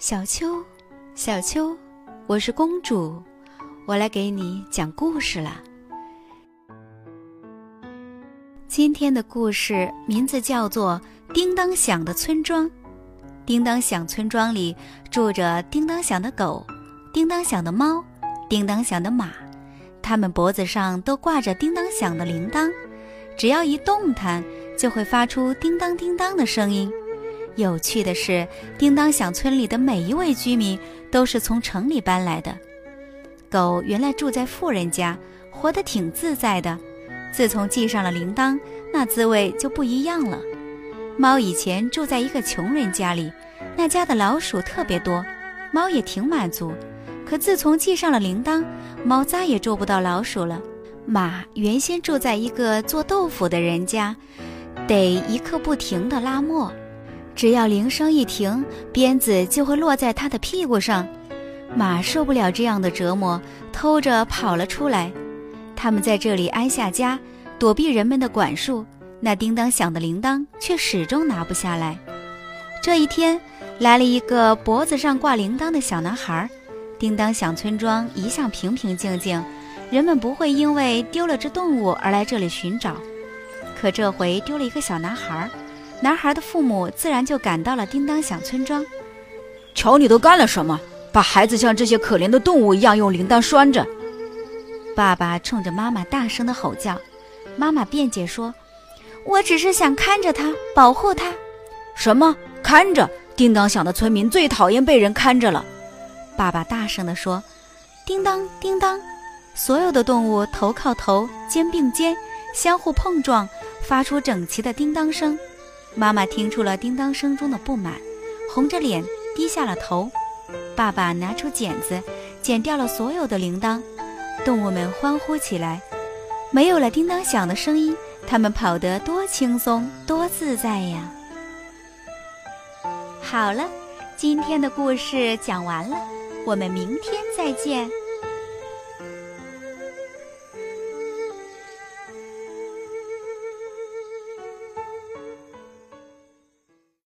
小秋，小秋，我是公主，我来给你讲故事了。今天的故事名字叫做《叮当响的村庄》。叮当响村庄里住着叮当响的狗、叮当响的猫、叮当响的马，它们脖子上都挂着叮当响的铃铛，只要一动弹，就会发出叮当叮当的声音。有趣的是，叮当响村里的每一位居民都是从城里搬来的。狗原来住在富人家，活得挺自在的。自从系上了铃铛，那滋味就不一样了。猫以前住在一个穷人家里，那家的老鼠特别多，猫也挺满足。可自从系上了铃铛，猫再也捉不到老鼠了。马原先住在一个做豆腐的人家，得一刻不停地拉磨。只要铃声一停，鞭子就会落在他的屁股上。马受不了这样的折磨，偷着跑了出来。他们在这里安下家，躲避人们的管束。那叮当响的铃铛却始终拿不下来。这一天，来了一个脖子上挂铃铛的小男孩。叮当响村庄一向平平静静，人们不会因为丢了只动物而来这里寻找。可这回丢了一个小男孩。男孩的父母自然就赶到了叮当响村庄。瞧你都干了什么，把孩子像这些可怜的动物一样用铃铛拴着！爸爸冲着妈妈大声的吼叫。妈妈辩解说：“我只是想看着他，保护他。”什么看着？叮当响的村民最讨厌被人看着了。爸爸大声地说：“叮当叮当！”所有的动物头靠头，肩并肩，相互碰撞，发出整齐的叮当声。妈妈听出了叮当声中的不满，红着脸低下了头。爸爸拿出剪子，剪掉了所有的铃铛。动物们欢呼起来。没有了叮当响的声音，它们跑得多轻松，多自在呀！好了，今天的故事讲完了，我们明天再见。